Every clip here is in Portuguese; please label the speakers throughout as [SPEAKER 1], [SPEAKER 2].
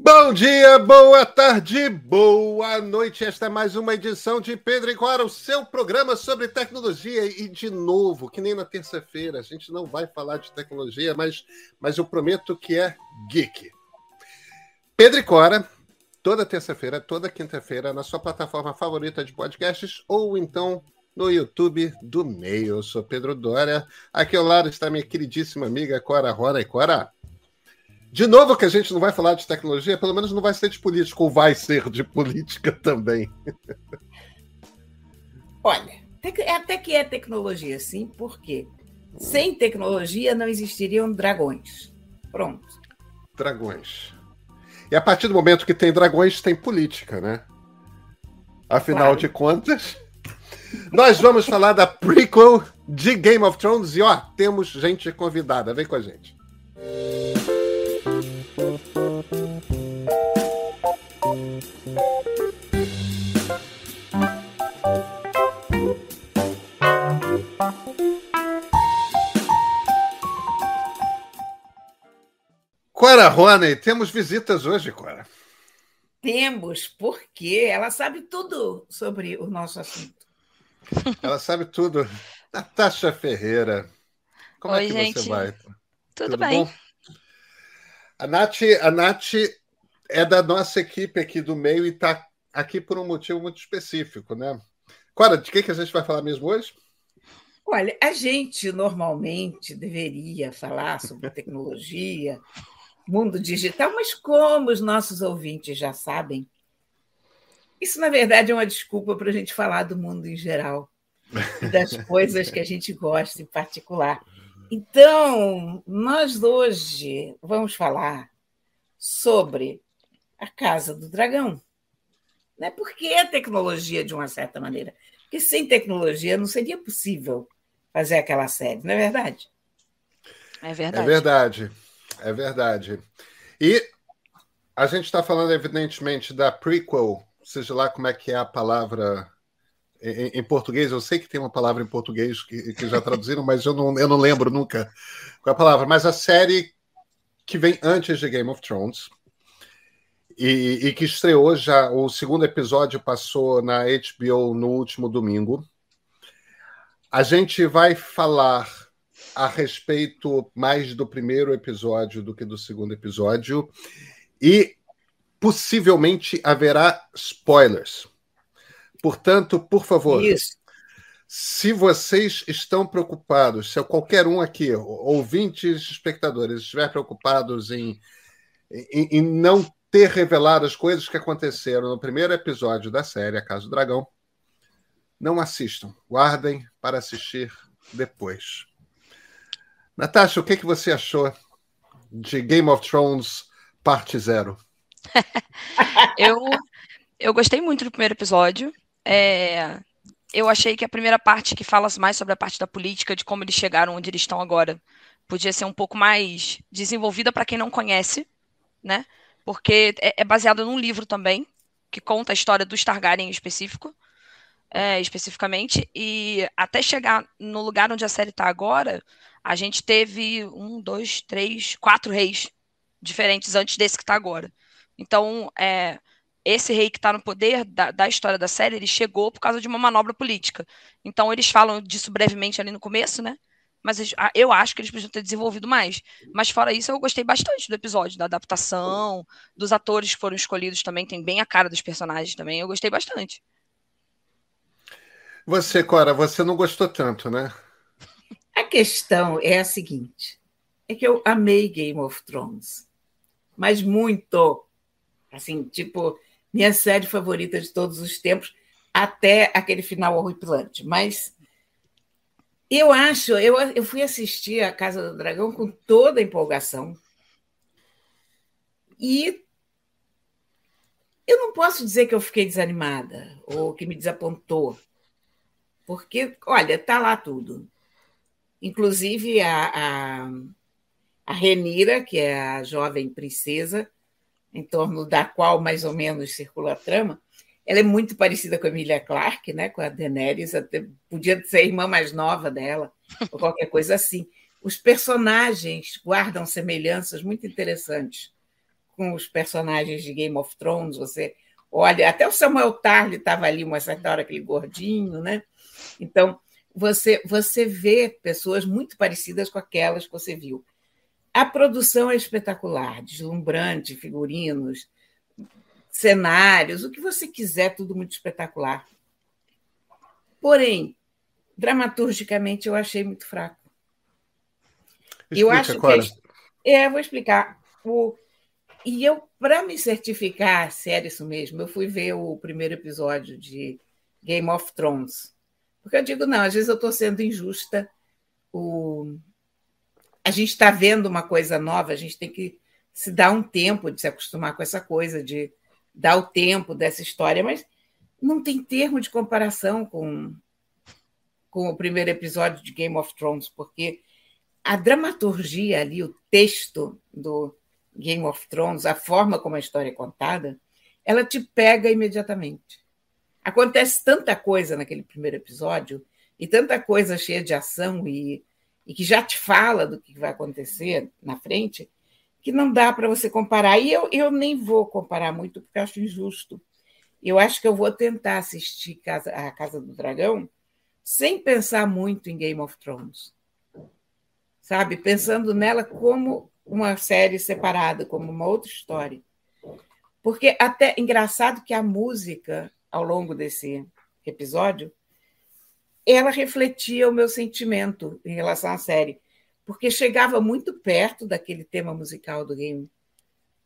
[SPEAKER 1] Bom dia, boa tarde, boa noite. Esta é mais uma edição de Pedro e Cora, o seu programa sobre tecnologia. E de novo, que nem na terça-feira, a gente não vai falar de tecnologia, mas, mas eu prometo que é geek. Pedro e Cora, toda terça-feira, toda quinta-feira, na sua plataforma favorita de podcasts ou então no YouTube do Meio. Eu sou Pedro Dória. Aqui ao lado está minha queridíssima amiga Cora Rora e Cora. De novo que a gente não vai falar de tecnologia, pelo menos não vai ser de política, ou vai ser de política também.
[SPEAKER 2] Olha, é até que é tecnologia, sim, porque sem tecnologia não existiriam dragões. Pronto.
[SPEAKER 1] Dragões. E a partir do momento que tem dragões, tem política, né? Afinal claro. de contas, nós vamos falar da prequel de Game of Thrones e ó, temos gente convidada. Vem com a gente. Cora Rony, temos visitas hoje, Cora.
[SPEAKER 2] Temos, porque ela sabe tudo sobre o nosso assunto.
[SPEAKER 1] Ela sabe tudo. Natasha Ferreira. Como Oi, é que gente. você vai?
[SPEAKER 3] Tudo, tudo bem. Bom?
[SPEAKER 1] A Nath, a Nath é da nossa equipe aqui do meio e está aqui por um motivo muito específico, né? Cora, de que, que a gente vai falar mesmo hoje?
[SPEAKER 2] Olha, a gente normalmente deveria falar sobre tecnologia, mundo digital, mas como os nossos ouvintes já sabem, isso na verdade é uma desculpa para a gente falar do mundo em geral, das coisas que a gente gosta em particular. Então, nós hoje vamos falar sobre a Casa do Dragão. Né? Por que a tecnologia, de uma certa maneira? Porque sem tecnologia não seria possível fazer aquela série, não é verdade?
[SPEAKER 3] É verdade.
[SPEAKER 1] É verdade. É verdade. E a gente está falando, evidentemente, da prequel, seja lá como é que é a palavra em, em, português, eu sei que tem uma palavra em português que, que já traduziram, mas eu não, eu não lembro nunca qual é a palavra. Mas a série que vem antes de Game of Thrones e, e que estreou já, o segundo episódio passou na HBO no último domingo. A gente vai falar a respeito mais do primeiro episódio do que do segundo episódio e possivelmente haverá spoilers. Portanto, por favor, Isso. se vocês estão preocupados, se qualquer um aqui, ouvintes, espectadores, estiver preocupados em, em, em não ter revelado as coisas que aconteceram no primeiro episódio da série A Casa do Dragão, não assistam. Guardem para assistir depois. Natasha, o que, que você achou de Game of Thrones parte zero?
[SPEAKER 3] eu, eu gostei muito do primeiro episódio. É, eu achei que a primeira parte que fala mais sobre a parte da política, de como eles chegaram onde eles estão agora, podia ser um pouco mais desenvolvida para quem não conhece, né? Porque é, é baseado num livro também, que conta a história do Targaryen em específico, é, especificamente, e até chegar no lugar onde a série está agora, a gente teve um, dois, três, quatro reis diferentes antes desse que está agora. Então, é, esse rei que está no poder da, da, história da série, ele chegou por causa de uma manobra política. Então, eles falam disso brevemente ali no começo, né? Mas eu acho que eles precisam ter desenvolvido mais. Mas fora isso, eu gostei bastante do episódio, da adaptação, dos atores que foram escolhidos também, tem bem a cara dos personagens também. Eu gostei bastante.
[SPEAKER 1] Você, Cora, você não gostou tanto, né?
[SPEAKER 2] A questão é a seguinte: é que eu amei Game of Thrones, mas muito. Assim, tipo, minha série favorita de todos os tempos, até aquele final horripilante. Mas eu acho, eu, eu fui assistir a Casa do Dragão com toda a empolgação. E eu não posso dizer que eu fiquei desanimada ou que me desapontou. Porque, olha, está lá tudo. Inclusive a, a, a Renira, que é a jovem princesa, em torno da qual mais ou menos circula a trama, ela é muito parecida com a Emilia Clarke, né, com a Daenerys, até, podia ser a irmã mais nova dela, ou qualquer coisa assim. Os personagens guardam semelhanças muito interessantes com os personagens de Game of Thrones, você olha, até o Samuel Tarly estava ali uma certa hora, aquele gordinho, né? Então, você, você vê pessoas muito parecidas com aquelas que você viu. A produção é espetacular, deslumbrante, figurinos, cenários, o que você quiser, tudo muito espetacular. Porém, dramaturgicamente, eu achei muito fraco.
[SPEAKER 1] Explica, eu acho Cora. que.
[SPEAKER 2] É, vou explicar. O, e eu, para me certificar se era isso mesmo, eu fui ver o primeiro episódio de Game of Thrones. Porque eu digo, não, às vezes eu estou sendo injusta. O... A gente está vendo uma coisa nova, a gente tem que se dar um tempo de se acostumar com essa coisa, de dar o tempo dessa história, mas não tem termo de comparação com, com o primeiro episódio de Game of Thrones, porque a dramaturgia ali, o texto do Game of Thrones, a forma como a história é contada, ela te pega imediatamente. Acontece tanta coisa naquele primeiro episódio, e tanta coisa cheia de ação e, e que já te fala do que vai acontecer na frente, que não dá para você comparar. E eu, eu nem vou comparar muito, porque acho injusto. Eu acho que eu vou tentar assistir Casa, a Casa do Dragão sem pensar muito em Game of Thrones sabe? Pensando nela como uma série separada, como uma outra história. Porque até engraçado que a música ao longo desse episódio ela refletia o meu sentimento em relação à série, porque chegava muito perto daquele tema musical do Game,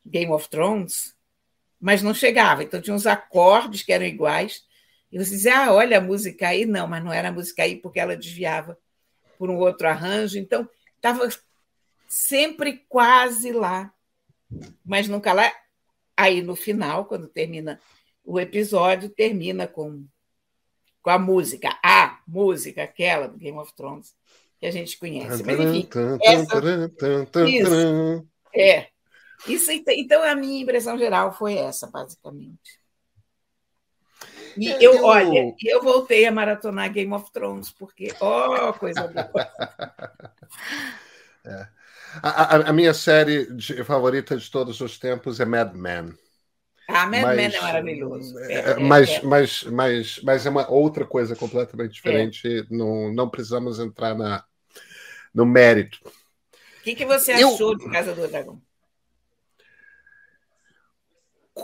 [SPEAKER 2] Game of Thrones, mas não chegava. Então tinha uns acordes que eram iguais, e você dizia, ah, olha a música aí. Não, mas não era a música aí porque ela desviava por um outro arranjo. Então estava sempre quase lá, mas nunca lá. Aí no final, quando termina o episódio, termina com, com a música, a música, aquela do Game of Thrones, que a gente conhece. Mas, enfim, essa, isso, é. Isso, então, a minha impressão geral foi essa, basicamente. E é, eu, eu, olha, eu voltei a maratonar Game of Thrones, porque, ó, oh, coisa boa.
[SPEAKER 1] é. a, a, a, minha série de, favorita de todos os tempos é Mad Men.
[SPEAKER 2] Ah, mas, Men é maravilhoso. É,
[SPEAKER 1] é, mas, é. Mas, mas, mas é uma outra coisa completamente diferente. Não, não precisamos entrar na, no mérito.
[SPEAKER 2] O que, que você achou eu, de Casa do Dragão?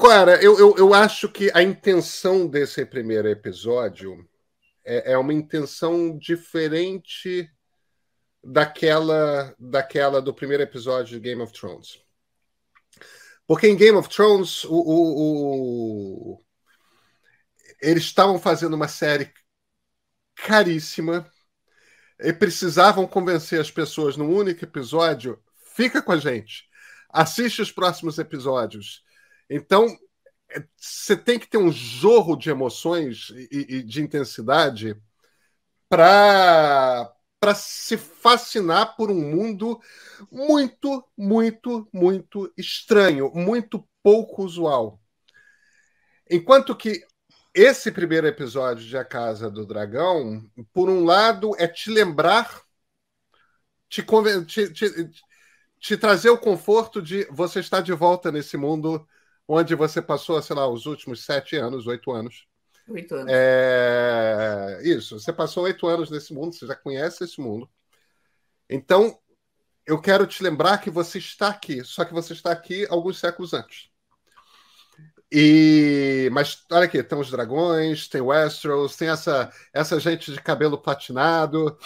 [SPEAKER 1] Cara, eu, eu, eu acho que a intenção desse primeiro episódio é, é uma intenção diferente daquela, daquela do primeiro episódio de Game of Thrones. Porque em Game of Thrones, o, o, o... eles estavam fazendo uma série caríssima e precisavam convencer as pessoas num único episódio. Fica com a gente, assiste os próximos episódios então, você tem que ter um jorro de emoções e, e de intensidade para para se fascinar por um mundo muito, muito, muito estranho, muito pouco usual. Enquanto que esse primeiro episódio de A Casa do Dragão, por um lado, é te lembrar, te, te, te, te trazer o conforto de você estar de volta nesse mundo onde você passou, sei lá, os últimos sete anos, oito anos.
[SPEAKER 2] Oito anos.
[SPEAKER 1] É... Isso, você passou oito anos nesse mundo, você já conhece esse mundo. Então, eu quero te lembrar que você está aqui, só que você está aqui alguns séculos antes. E mas olha aqui, tem os dragões, tem Westeros, tem essa essa gente de cabelo platinado,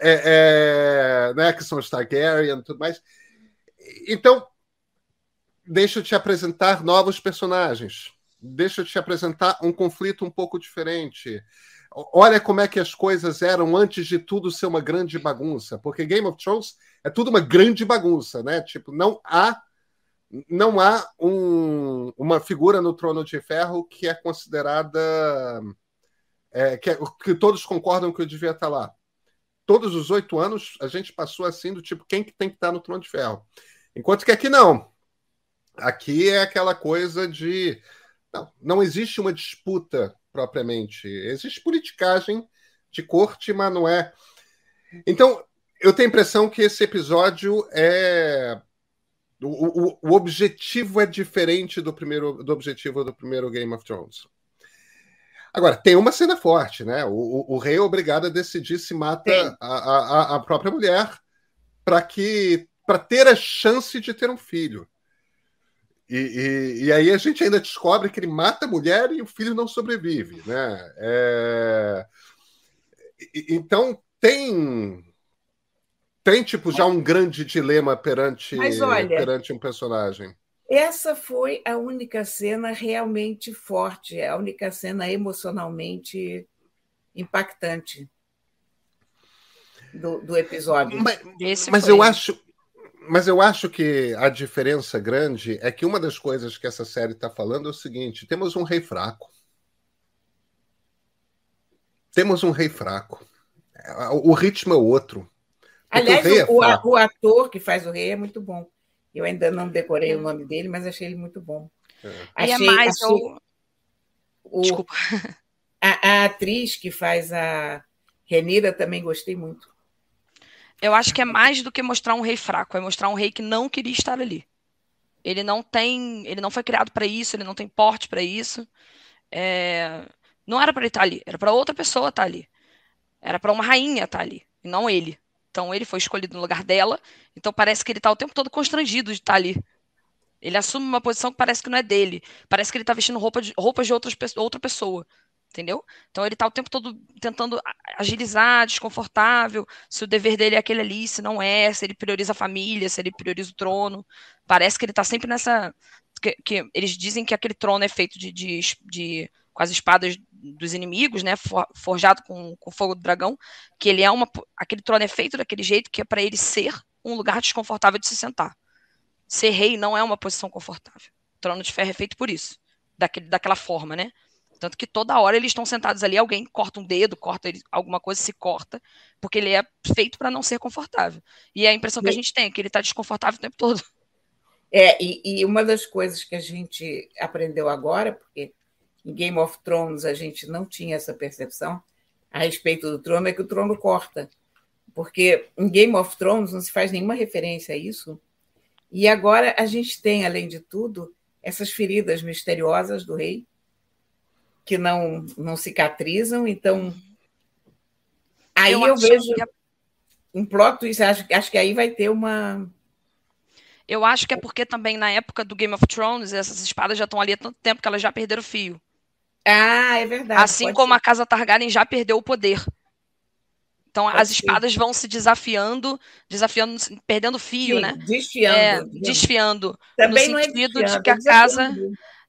[SPEAKER 1] é, é, né, que são os Targaryen e tudo mais. Então deixa eu te apresentar novos personagens. Deixa eu te apresentar um conflito um pouco diferente. Olha como é que as coisas eram antes de tudo ser uma grande bagunça, porque Game of Thrones é tudo uma grande bagunça, né? Tipo, não há não há um, uma figura no Trono de Ferro que é considerada é, que, é, que, todos concordam que eu devia estar lá. Todos os oito anos a gente passou assim do tipo quem que tem que estar no Trono de Ferro, enquanto que aqui não. Aqui é aquela coisa de. Não, não existe uma disputa propriamente. Existe politicagem de corte, mas não é. Então, eu tenho a impressão que esse episódio é O, o, o, objetivo é diferente do primeiro do objetivo do primeiro Game of Thrones. Agora, tem uma cena forte, né? O, o, rei é obrigado a decidir se mata a, a, a, própria mulher para que para ter a chance de ter um filho. E, e, e, aí a gente ainda descobre que ele mata a mulher e o filho não sobrevive, né? É... Então tem tem tipo já um grande dilema perante olha, perante um personagem.
[SPEAKER 2] Essa foi a única cena realmente forte, a única cena emocionalmente impactante do, do episódio.
[SPEAKER 1] Mas, mas eu acho, mas eu acho que a diferença grande é que uma das coisas que essa série está falando é o seguinte: temos um rei fraco. Temos um rei fraco. O ritmo é outro.
[SPEAKER 2] Aliás, o, é o, o, ator que faz o rei é muito bom. Eu ainda não decorei o nome dele, mas achei ele muito bom.
[SPEAKER 3] É. Achei, é mais achei, o...
[SPEAKER 2] o... Desculpa. A, a, atriz que faz a Renira também gostei muito.
[SPEAKER 3] Eu acho que é mais do que mostrar um rei fraco, é mostrar um rei que não queria estar ali. Ele não tem, ele não foi criado para isso, ele não tem porte para isso. É, não era para ele estar ali, era para outra pessoa estar ali. Era para uma rainha estar ali, e não ele. Então ele foi escolhido no lugar dela. Então parece que ele está o tempo todo constrangido de estar ali. Ele assume uma posição que parece que não é dele. Parece que ele está vestindo roupa de, roupas de outras, outra pessoa. Entendeu? Então ele está o tempo todo tentando agilizar, desconfortável, se o dever dele é aquele ali, se não é, se ele prioriza a família, se ele prioriza o trono. Parece que ele está sempre nessa. Que, que, eles dizem que aquele trono é feito de, de, de com as espadas dos inimigos, né, forjado com, com fogo do dragão, que ele é uma, aquele trono é feito daquele jeito que é para ele ser um lugar desconfortável de se sentar. Ser rei não é uma posição confortável. O trono de ferro é feito por isso, daquele, daquela forma, né? Tanto que toda hora eles estão sentados ali, alguém corta um dedo, corta ele, alguma coisa, se corta, porque ele é feito para não ser confortável. E a impressão que a gente tem é que ele está desconfortável o tempo todo.
[SPEAKER 2] É, e, e, uma das coisas que a gente aprendeu agora, porque em Game of Thrones a gente não tinha essa percepção a respeito do trono, é que o trono corta. Porque em Game of Thrones não se faz nenhuma referência a isso. E agora a gente tem, além de tudo, essas feridas misteriosas do rei, que não, não cicatrizam. Então, aí eu, eu vejo que... um plot twist. Acho, acho que aí vai ter uma.
[SPEAKER 3] Eu acho que é porque também na época do Game of Thrones, essas espadas já estão ali há tanto tempo que elas já perderam o fio.
[SPEAKER 2] Ah, é verdade.
[SPEAKER 3] Assim como ser. a Casa Targaryen já perdeu o poder. Então pode as espadas ser. vão se desafiando, desafiando, perdendo fio, Sim, né?
[SPEAKER 2] Desfiando. É,
[SPEAKER 3] desfiando. Também no é sentido é de que a casa.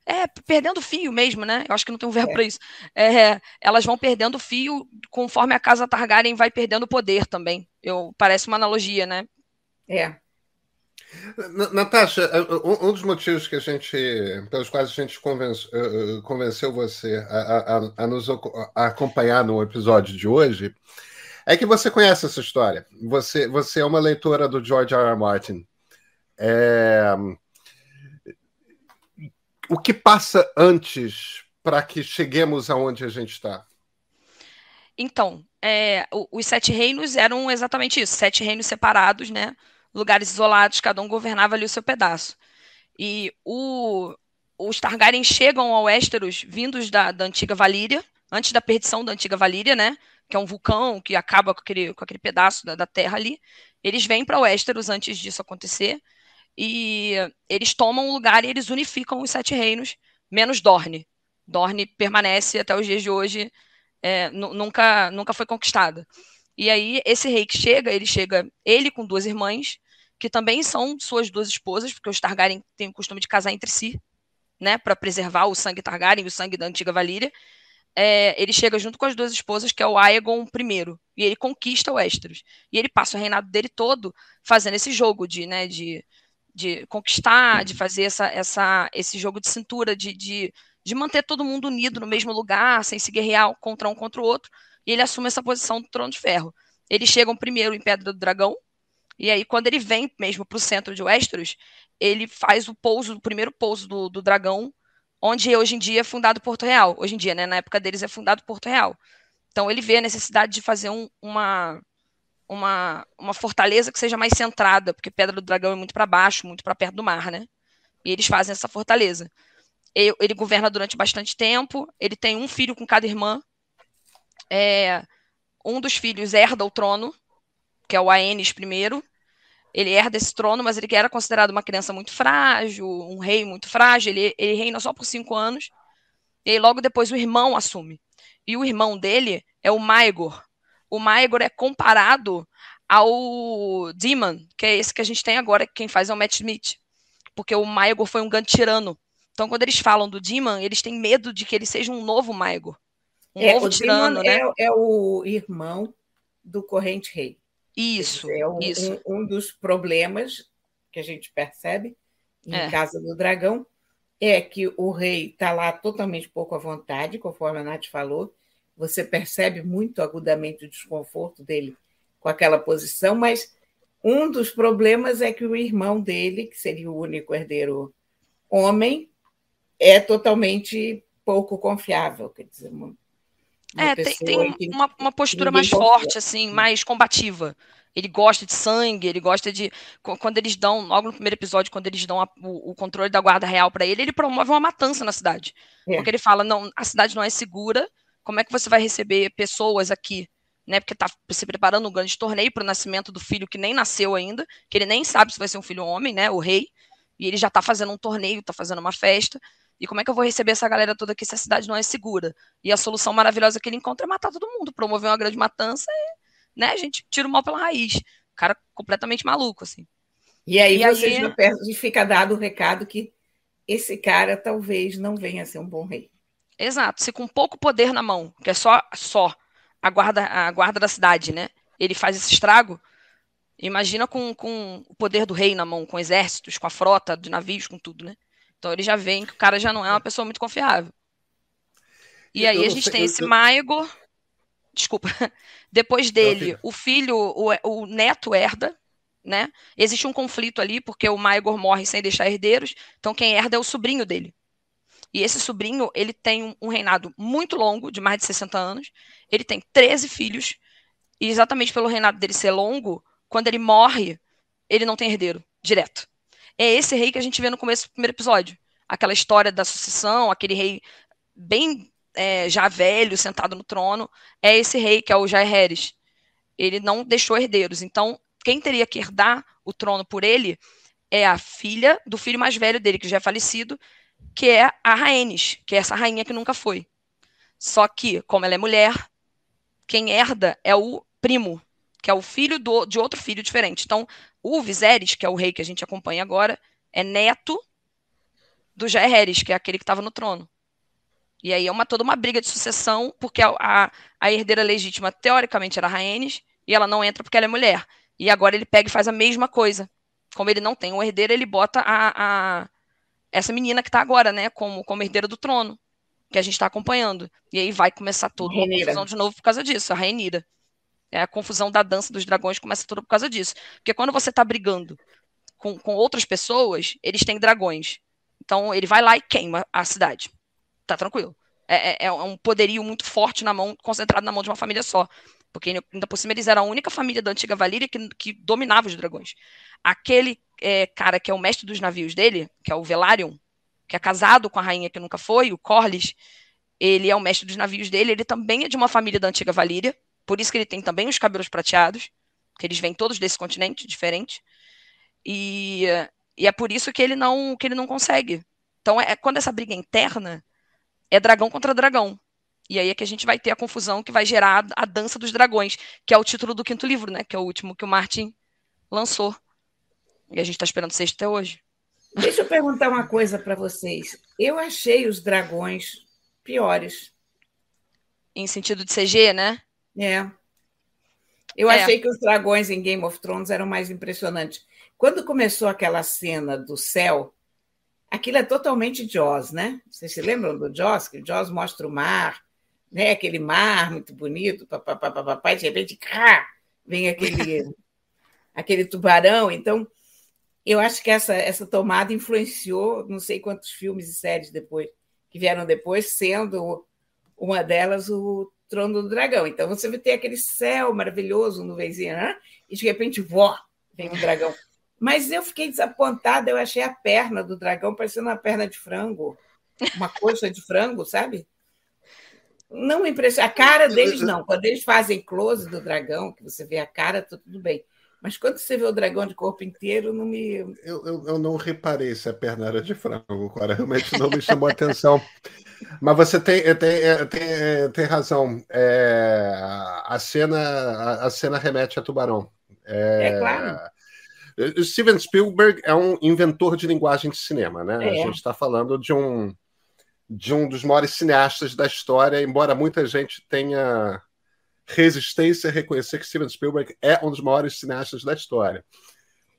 [SPEAKER 3] É, perdendo fio mesmo, né? Eu acho que não tem um verbo é. para isso. É, elas vão perdendo fio conforme a casa Targaryen vai perdendo poder também. Eu, parece uma analogia, né?
[SPEAKER 2] É.
[SPEAKER 1] Natasha, é, um dos motivos que a gente, pelos quais a gente convence, eh, eh, convenceu você a, a, a nos a acompanhar no episódio de hoje é que você conhece essa história. Você, você é uma leitora do George R. R. Martin. É... O que passa antes para que cheguemos aonde a gente está?
[SPEAKER 3] Então, é, os sete reinos eram exatamente isso, sete reinos separados, né? lugares isolados, cada um governava ali o seu pedaço. E o, os Targaryen chegam ao Westeros vindos da, da antiga Valíria, antes da perdição da antiga Valíria, né? Que é um vulcão que acaba com aquele, com aquele pedaço da, da terra ali. Eles vêm para Westeros antes disso acontecer. E eles tomam o lugar e eles unificam os sete reinos, menos Dorne. Dorne permanece até os dias de hoje, é, nunca, nunca foi conquistada. E aí, esse rei que chega, ele chega, ele com duas irmãs, que também são suas duas esposas, porque os Targaryen têm o costume de casar entre si, né, para preservar o sangue Targaryen, o sangue da antiga Valíria. É, ele chega junto com as duas esposas, que é o Aegon I, e ele conquista o Westeros. E ele passa o reinado dele todo fazendo esse jogo de, né, de, de conquistar, de fazer essa, essa, esse jogo de cintura, de, de, de manter todo mundo unido no mesmo lugar, sem se guerrear contra um contra o outro, e ele assume essa posição do trono de ferro. Eles chegam primeiro em Pedra do Dragão, e aí, quando ele vem mesmo para o centro de Westeros, ele faz o pouso, o primeiro pouso do, do dragão, onde hoje em dia é fundado Porto Real. Hoje em dia, né? Na época deles é fundado Porto Real. Então ele vê a necessidade de fazer um, uma, uma, uma fortaleza que seja mais centrada, porque Pedra do Dragão é muito para baixo, muito para perto do mar, né? E eles fazem essa fortaleza. Ele, ele, governa durante bastante tempo, ele tem um filho com cada irmã. É, um dos filhos herda o trono, que é o Aenes I. Ele herda esse trono, mas ele era considerado uma criança muito frágil, um rei muito frágil. Ele, ele reina só por cinco anos. E aí, logo depois o irmão assume. E o irmão dele é o Maegor, o Maegor é comparado ao Demon, que é esse que a gente tem agora, quem faz é o Matt Smith. Porque o Maegor foi um grande tirano. Então, quando eles falam do Demon, eles têm medo de que ele seja um novo Maegor. Um
[SPEAKER 2] é,
[SPEAKER 3] novo tirano, né?
[SPEAKER 2] É, é, o irmão do Corrente Rei.
[SPEAKER 3] Isso.
[SPEAKER 2] É um,
[SPEAKER 3] isso.
[SPEAKER 2] Um, um, dos problemas que a gente percebe em é. Casa do Dragão é que o rei está lá totalmente pouco à vontade, conforme a Nath falou, você percebe muito agudamente o desconforto dele com aquela posição, mas um dos problemas é que o irmão dele, que seria o único herdeiro homem, é totalmente pouco confiável, quer dizer, uma,
[SPEAKER 3] é, tem, tem que, uma, uma, postura mais confia. forte, assim, mais combativa. Ele gosta de sangue, ele gosta de. Quando eles dão, logo no primeiro episódio, quando eles dão a, o, o, controle da guarda real para ele, ele promove uma matança na cidade. É. Porque ele fala: não, a cidade não é segura, como é que você vai receber pessoas aqui, né? Porque está se preparando um grande torneio para o nascimento do filho que nem nasceu ainda, que ele nem sabe se vai ser um filho homem, né? O rei. E ele já está fazendo um torneio, está fazendo uma festa. E como é que eu vou receber essa galera toda aqui se a cidade não é segura? E a solução maravilhosa que ele encontra é matar todo mundo, promover uma grande matança e, né, a gente tira o mal pela raiz. O cara completamente maluco, assim.
[SPEAKER 2] E aí e você aí... já perde, fica dado o recado que esse cara talvez não venha a ser um bom rei.
[SPEAKER 3] Exato. Se com pouco poder na mão, que é só só a guarda, a guarda da cidade, né? Ele faz esse estrago. Imagina com, com o poder do rei na mão, com exércitos, com a frota de navios, com tudo, né? Então ele já vem que o cara já não é uma pessoa muito confiável. E aí a gente sei, tem esse eu... Maego. Desculpa. Depois dele, o filho, o, o neto herda, né? Existe um conflito ali, porque o Maegor morre sem deixar herdeiros, então quem herda é o sobrinho dele. E esse sobrinho, ele tem um reinado muito longo, de mais de 60 anos. Ele tem 13 filhos. E exatamente pelo reinado dele ser longo, quando ele morre, ele não tem herdeiro, direto. É esse rei que a gente vê no começo do primeiro episódio. Aquela história da sucessão, aquele rei bem é, já velho, sentado no trono. É esse rei que é o Jaehaerys. Ele não deixou herdeiros. Então, quem teria que herdar o trono por ele é a filha do filho mais velho dele, que já é falecido, que é a Rhaenys, que é essa rainha que nunca foi. Só que, como ela é mulher, quem herda é o primo, que é o filho do, de outro filho diferente. Então, o Viserys, que é o rei que a gente acompanha agora, é neto do Jaehaerys, que é aquele que estava no trono. E aí é uma, toda uma briga de sucessão, porque a, a, a herdeira legítima, teoricamente, era a Rhaenys, e ela não entra porque ela é mulher. E agora ele pega e faz a mesma coisa. Como ele não tem um herdeiro, ele bota a, a essa menina que está agora, né, como, como herdeira do trono, que a gente está acompanhando. E aí vai começar toda uma confusão de novo por causa disso, a Rainira. É a confusão da dança dos dragões começa toda por causa disso. Porque quando você está brigando com, com outras pessoas, eles têm dragões. Então ele vai lá e queima a cidade. Tá tranquilo. É, é, é um poderio muito forte na mão, concentrado na mão de uma família só. Porque ainda por cima eles eram a única família da antiga Valíria que, que dominava os dragões. Aquele é, cara que é o mestre dos navios dele, que é o Velaryon, que é casado com a rainha que nunca foi, o Corlys, ele é o mestre dos navios dele, ele também é de uma família da antiga Valíria, por isso que ele tem também os cabelos prateados, que eles vêm todos desse continente diferente. E, e é por isso que ele não que ele não consegue. Então é quando essa briga é interna é dragão contra dragão. E aí é que a gente vai ter a confusão que vai gerar a dança dos dragões, que é o título do quinto livro, né? Que é o último que o Martin lançou. E a gente está esperando sexta até hoje.
[SPEAKER 2] Deixa eu perguntar uma coisa para vocês. Eu achei os dragões piores.
[SPEAKER 3] Em sentido de CG, né?
[SPEAKER 2] É. Eu é. achei que os dragões em Game of Thrones eram mais impressionantes. Quando começou aquela cena do céu, aquilo é totalmente Jaws, né? Vocês se lembram do Jaws? Que o Jaws mostra o mar, né? Aquele mar muito bonito, papapá, papapá, de repente, cá, vem aquele, aquele tubarão. Então, eu acho que essa, essa tomada influenciou não sei quantos filmes e séries depois que vieram depois, sendo uma delas o trono do dragão. Então você vai ter aquele céu maravilhoso, nuvenzinha, né? e de repente, vó, vem um dragão. Mas eu fiquei desapontada, eu achei a perna do dragão parecendo uma perna de frango, uma coxa de frango, sabe? Não impressiona. A cara deles não. Quando eles fazem close do dragão, que você vê a cara, tá tudo bem. Mas quando você vê o dragão de corpo inteiro, não me.
[SPEAKER 1] Eu, eu, eu não reparei se a perna era de frango, cara. Realmente não me chamou a atenção. Mas você tem, tem, tem, tem razão. É, a, cena, a, a, cena remete a tubarão.
[SPEAKER 2] É, é claro.
[SPEAKER 1] Steven Spielberg é um inventor de linguagem de cinema, né? É. A gente está falando de um, de um dos maiores cineastas da história, embora muita gente tenha resistência a reconhecer que Steven Spielberg é um dos maiores cineastas da história.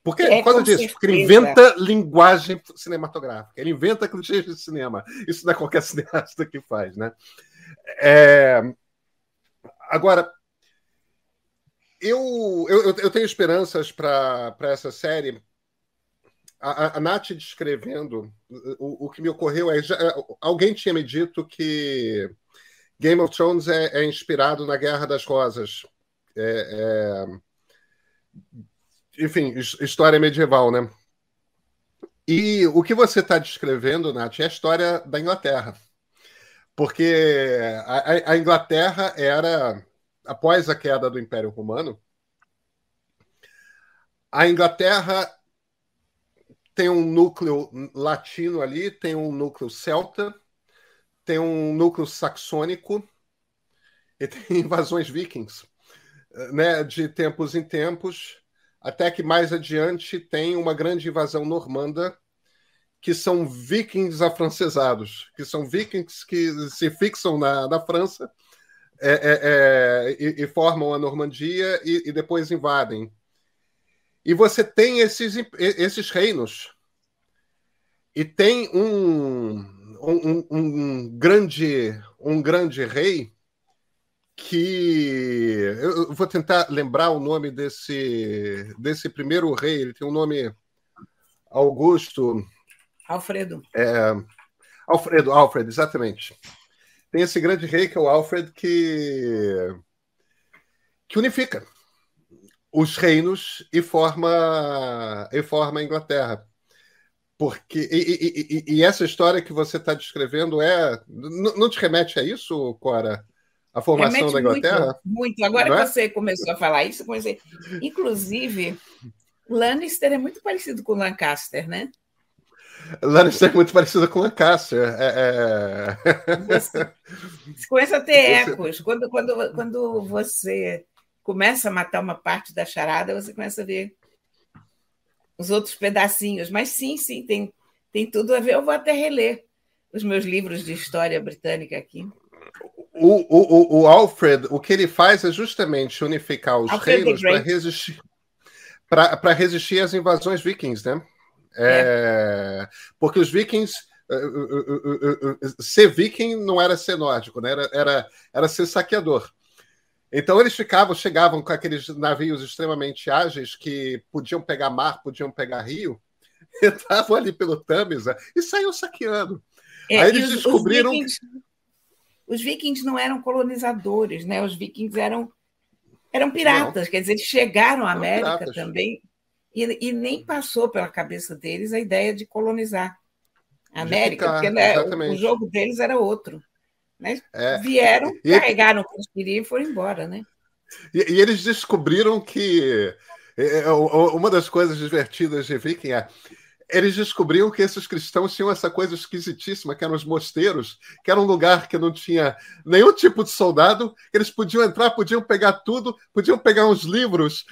[SPEAKER 1] Porque, é, por causa disso, porque ele inventa linguagem cinematográfica, ele inventa clichês de cinema. Isso não é qualquer cineasta que faz, né? É... Agora, eu, eu, eu tenho esperanças para essa série. A, a, Nath descrevendo, o, o que me ocorreu é. Já, alguém tinha me dito que Game of Thrones é, é inspirado na Guerra das Rosas. É, é, enfim, história medieval, né? E o que você está descrevendo, Nath, é a história da Inglaterra. Porque a, a Inglaterra era após a queda do Império Romano, a Inglaterra tem um núcleo latino ali, tem um núcleo celta, tem um núcleo saxônico e tem invasões vikings, né, de tempos em tempos, até que mais adiante tem uma grande invasão normanda, que são vikings afrancesados, que são vikings que se fixam na, na França é, é, é, e, e, formam a Normandia e, e, depois invadem. E você tem esses, esses reinos. E tem um, um, um, grande, um grande rei que. Eu vou tentar lembrar o nome desse, desse primeiro rei. Ele tem um nome Augusto.
[SPEAKER 2] Alfredo.
[SPEAKER 1] É, Alfredo, Alfredo, exatamente tem esse grande rei que é o Alfred que que unifica os reinos e forma e forma a Inglaterra porque e, e, e essa história que você está descrevendo é não te remete a isso Cora a formação remete da Inglaterra
[SPEAKER 2] muito, muito. agora é? que você começou a falar isso comecei inclusive Lannister é muito parecido com Lancaster né
[SPEAKER 1] Lannister é muito parecida com Lancaster. É,
[SPEAKER 2] é... Você, você começa a ter ecos. Quando, quando, quando você começa a matar uma parte da charada, você começa a ver os outros pedacinhos. Mas sim, sim, tem, tem tudo a ver. Eu vou até reler os meus livros de história britânica aqui.
[SPEAKER 1] O, o, o Alfred, o que ele faz é justamente unificar os Alfred reinos para resistir para resistir às invasões vikings, né? É, porque os vikings. Eh, eh, eh, ser viking não era ser nórdico, né? era, era, era ser saqueador. Então eles ficavam, chegavam com aqueles navios extremamente ágeis que podiam pegar mar, podiam pegar rio, entravam ali pelo Tamisa e saíam saqueando. É, Aí eles os, descobriram. Os vikings,
[SPEAKER 2] os vikings, não eram colonizadores, né? Os vikings eram, eram piratas, não. quer dizer, eles chegaram à América piratas. também e, e, nem passou pela cabeça deles a ideia de colonizar a América, ficar, porque né, o, o, jogo deles era outro. Né? É. Vieram, e, carregaram o que eles queriam e foram embora. Né?
[SPEAKER 1] E, e eles descobriram que é, é, uma das coisas divertidas de Viking é eles descobriram que esses cristãos tinham essa coisa esquisitíssima, que eram os mosteiros, que era um lugar que não tinha nenhum tipo de soldado, eles podiam entrar, podiam pegar tudo, podiam pegar uns livros.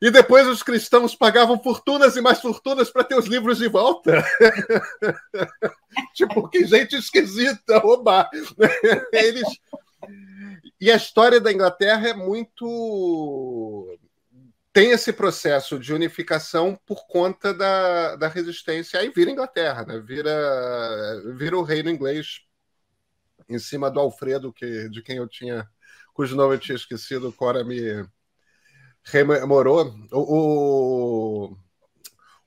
[SPEAKER 1] E depois os cristãos pagavam fortunas e mais fortunas para ter os livros de volta. tipo, que gente esquisita roubar. Eles... E a história da Inglaterra é muito. Tem esse processo de unificação por conta da, da resistência. Aí vira Inglaterra, né? vira, vira o reino inglês em cima do Alfredo, que, de quem eu tinha, cujo nome eu tinha esquecido, Cora me, rememorou. O, o,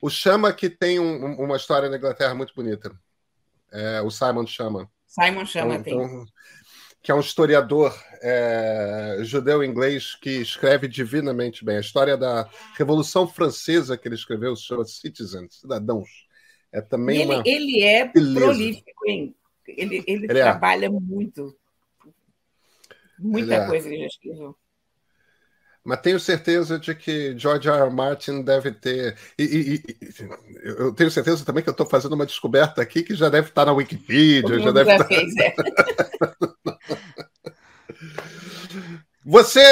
[SPEAKER 1] o Chama que tem um, uma história na Inglaterra muito bonita. É, o Simon Chama.
[SPEAKER 2] Simon Chama então, tem.
[SPEAKER 1] Então, que é um historiador é, judeu-inglês que escreve divinamente bem. A história da Revolução Francesa que ele escreveu se chama Citizens, Cidadãos. É também
[SPEAKER 2] ele,
[SPEAKER 1] uma
[SPEAKER 2] ele é beleza. prolífico, hein? Ele, ele, ele é. trabalha é. muito. Muita ele coisa ele já escreveu.
[SPEAKER 1] Mas tenho certeza de que George R. R. Martin deve ter. E, e, e eu tenho certeza também que eu estou fazendo uma descoberta aqui que já deve estar na Wikipedia. Já deve já estar... fez, é. Você,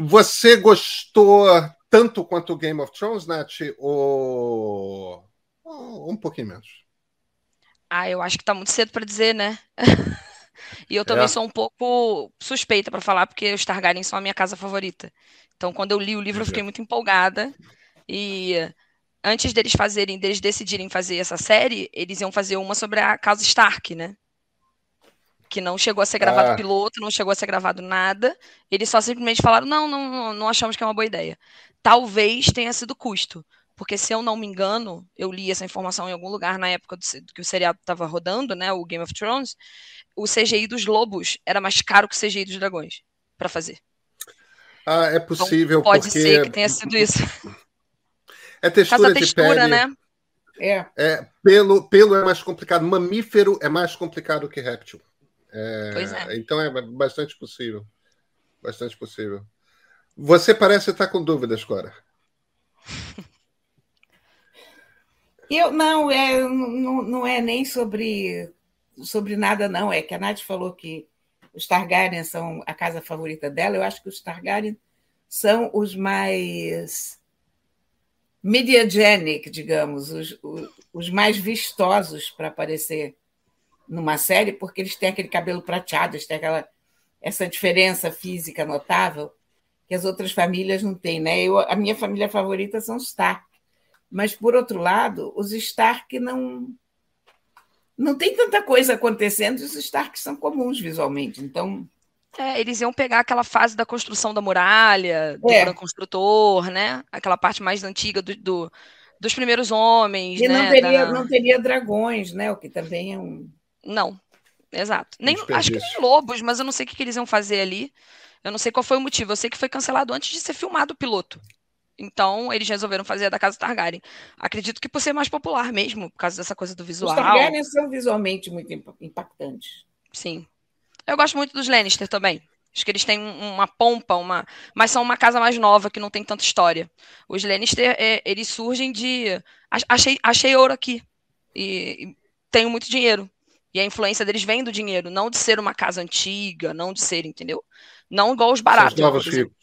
[SPEAKER 1] você gostou tanto quanto Game of Thrones, Nath? Ou, ou um pouquinho menos?
[SPEAKER 3] Ah, eu acho que está muito cedo para dizer, né? E eu também é. sou um pouco suspeita para falar, porque os Targaryen são a minha casa favorita. Então, quando eu li o livro, eu fiquei muito empolgada. E antes deles fazerem, deles decidirem fazer essa série, eles iam fazer uma sobre a casa Stark, né? Que não chegou a ser gravado ah. piloto, não chegou a ser gravado nada. Eles só simplesmente falaram: não, não, não achamos que é uma boa ideia. Talvez tenha sido custo. Porque se eu não me engano, eu li essa informação em algum lugar na época do, que o seriado estava rodando, né, o Game of Thrones, o CGI dos lobos era mais caro que o CGI dos dragões para fazer.
[SPEAKER 1] Ah, é possível.
[SPEAKER 3] Então, pode
[SPEAKER 1] porque...
[SPEAKER 3] ser que tenha sido isso.
[SPEAKER 1] É textura, textura de pele. né? É. é. pelo, pelo é mais complicado. Mamífero é mais complicado que réptil. É, pois é. Então é bastante possível. Bastante possível. Você parece estar com dúvidas, Cora.
[SPEAKER 2] Eu não, é, não, não é nem sobre, sobre nada, não. É que a Nath falou que os Targaryen são a casa favorita dela. Eu acho que os Targaryen são os mais mediagenic, digamos, os, os, os mais vistosos para aparecer numa série, porque eles têm aquele cabelo prateado, eles têm aquela, essa diferença física notável que as outras famílias não têm. Né? Eu, a minha família favorita são os Stark. Mas, por outro lado, os Stark não. Não tem tanta coisa acontecendo e os Stark são comuns visualmente. Então.
[SPEAKER 3] É, eles iam pegar aquela fase da construção da muralha, do é. construtor, né? Aquela parte mais antiga do, do dos primeiros homens.
[SPEAKER 2] E
[SPEAKER 3] né?
[SPEAKER 2] não, teria, da... não teria dragões, né? O que também é um.
[SPEAKER 3] Não, exato. Nem, acho que nem lobos, mas eu não sei o que, que eles iam fazer ali. Eu não sei qual foi o motivo. Eu sei que foi cancelado antes de ser filmado o piloto. Então, eles resolveram fazer a da Casa Targaryen. Acredito que por ser mais popular mesmo, por causa dessa coisa do visual. Os
[SPEAKER 2] Targaryen são visualmente muito impactantes.
[SPEAKER 3] Sim. Eu gosto muito dos Lannister também. Acho que eles têm uma pompa, uma, mas são uma casa mais nova que não tem tanta história. Os Lannister, é, eles surgem de achei, achei ouro aqui e, e tenho muito dinheiro. E a influência deles vem do dinheiro, não de ser uma casa antiga, não de ser, entendeu? Não igual os baratos. Os novos ricos.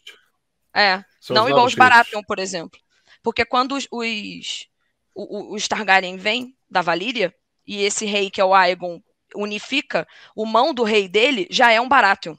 [SPEAKER 3] É, São não os igual os Baratheon, por exemplo. Porque quando os, os, os Targaryen vêm da Valíria, e esse rei que é o Aegon unifica, o mão do rei dele já é um Baratheon.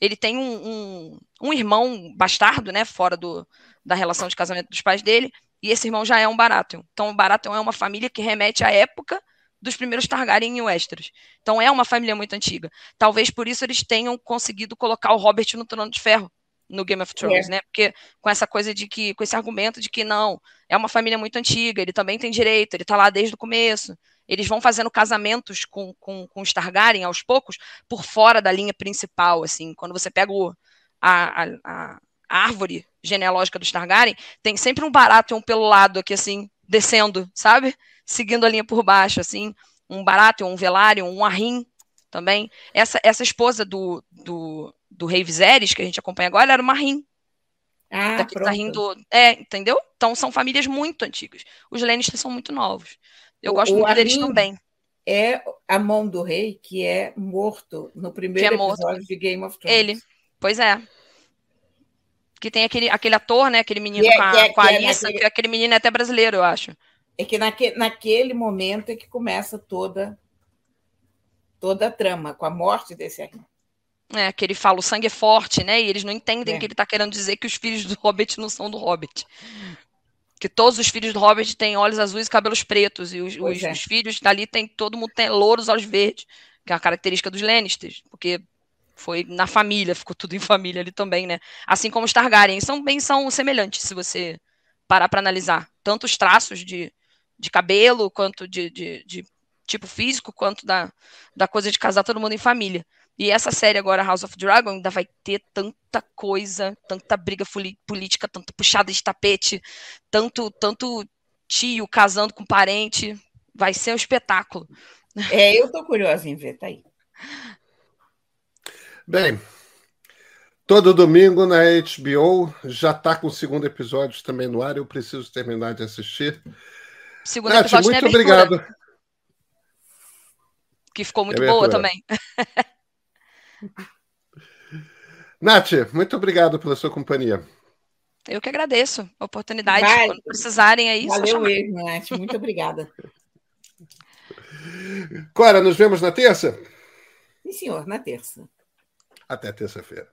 [SPEAKER 3] Ele tem um, um, um irmão bastardo, né, fora do, da relação de casamento dos pais dele, e esse irmão já é um Baratheon. Então, o Baratheon é uma família que remete à época dos primeiros Targaryen em Westeros. Então, é uma família muito antiga. Talvez por isso eles tenham conseguido colocar o Robert no trono de ferro, no Game of Thrones, é. né? Porque com essa coisa de que, com esse argumento de que não, é uma família muito antiga, ele também tem direito, ele tá lá desde o começo. Eles vão fazendo casamentos com, com, com os Targaryen aos poucos, por fora da linha principal, assim. Quando você pega o, a, a, a árvore genealógica dos Targaryen, tem sempre um Baratheon pelo lado aqui, assim, descendo, sabe? Seguindo a linha por baixo, assim. Um Baratheon, um Velaryon, um Arryn também. Essa, essa esposa do, do, do Rei Viserys, que a gente acompanha agora, era uma Rim. Ah, tá rindo. É, entendeu? Então são famílias muito antigas. Os Lannister são muito novos. Eu o, gosto muito deles também.
[SPEAKER 2] É a mão do rei que é morto no primeiro é episódio de Game of Thrones.
[SPEAKER 3] Ele, pois é. Que tem aquele, aquele ator, né? Aquele menino é, com a, é, com a é Alissa, naquele... que aquele menino é até brasileiro, eu acho.
[SPEAKER 2] É que naque, naquele momento é que começa toda toda a trama, com a morte desse Arrim.
[SPEAKER 3] É, que ele fala o sangue é forte, né? E eles não entendem é. que ele está querendo dizer que os filhos do Hobbit não são do Hobbit. Que todos os filhos do Hobbit têm olhos azuis e cabelos pretos. E os, os, é. os filhos dali tem todo mundo tem louros olhos verdes, que é uma característica dos Lannisters, porque foi na família, ficou tudo em família ali também, né? Assim como os Targaryen, são bem são semelhantes, se você parar para analisar. Tanto os traços de, de cabelo, quanto de, de, de tipo físico, quanto da, da coisa de casar todo mundo em família. E essa série agora, House of Dragon, ainda vai ter tanta coisa, tanta briga política, tanta puxada de tapete, tanto, tanto tio casando com parente. Vai ser um espetáculo.
[SPEAKER 2] É, eu tô curiosa em ver, tá aí.
[SPEAKER 1] Bem, todo domingo na HBO já tá com o segundo episódio também no ar. Eu preciso terminar de assistir.
[SPEAKER 3] Segundo Nath, episódio muito obrigado. Que ficou muito boa também.
[SPEAKER 1] Nath, muito obrigado pela sua companhia.
[SPEAKER 3] Eu que agradeço a oportunidade. Vai. Quando precisarem aí,
[SPEAKER 2] Valeu mesmo, Nath. Muito obrigada.
[SPEAKER 1] Cora, nos vemos na terça?
[SPEAKER 2] Sim, senhor, na terça.
[SPEAKER 1] Até terça-feira.